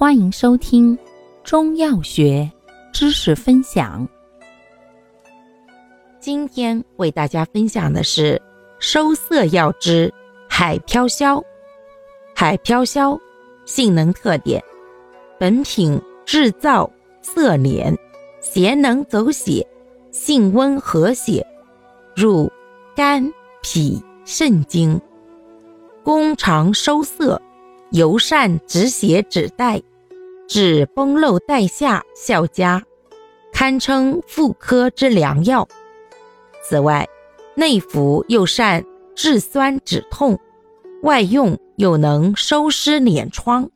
欢迎收听中药学知识分享。今天为大家分享的是收涩药之海飘消。海飘消性能特点：本品制造涩敛，咸能走血，性温和血，入肝、脾、肾经，功常收涩，尤善止血止带。治崩漏带下效佳，堪称妇科之良药。此外，内服又善治酸止痛，外用又能收湿敛疮。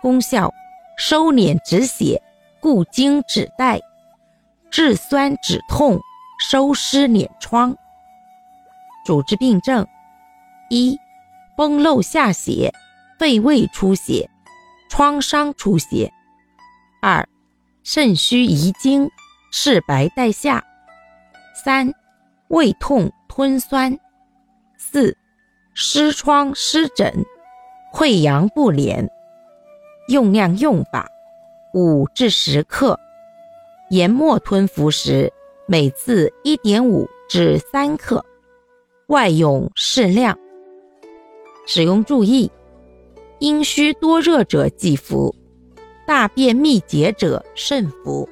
功效：收敛止血，固精止带，治酸止痛，收湿敛疮。主治病症：一、崩漏下血，肺胃出血。创伤出血，二，肾虚遗精，赤白带下，三，胃痛吞酸，四，湿疮湿疹，溃疡不敛。用量用法，五至十克，研末吞服时，每次一点五至三克，外用适量。使用注意。阴虚多热者忌服，大便秘结者慎服。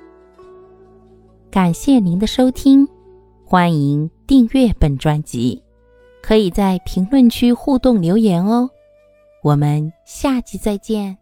感谢您的收听，欢迎订阅本专辑，可以在评论区互动留言哦。我们下期再见。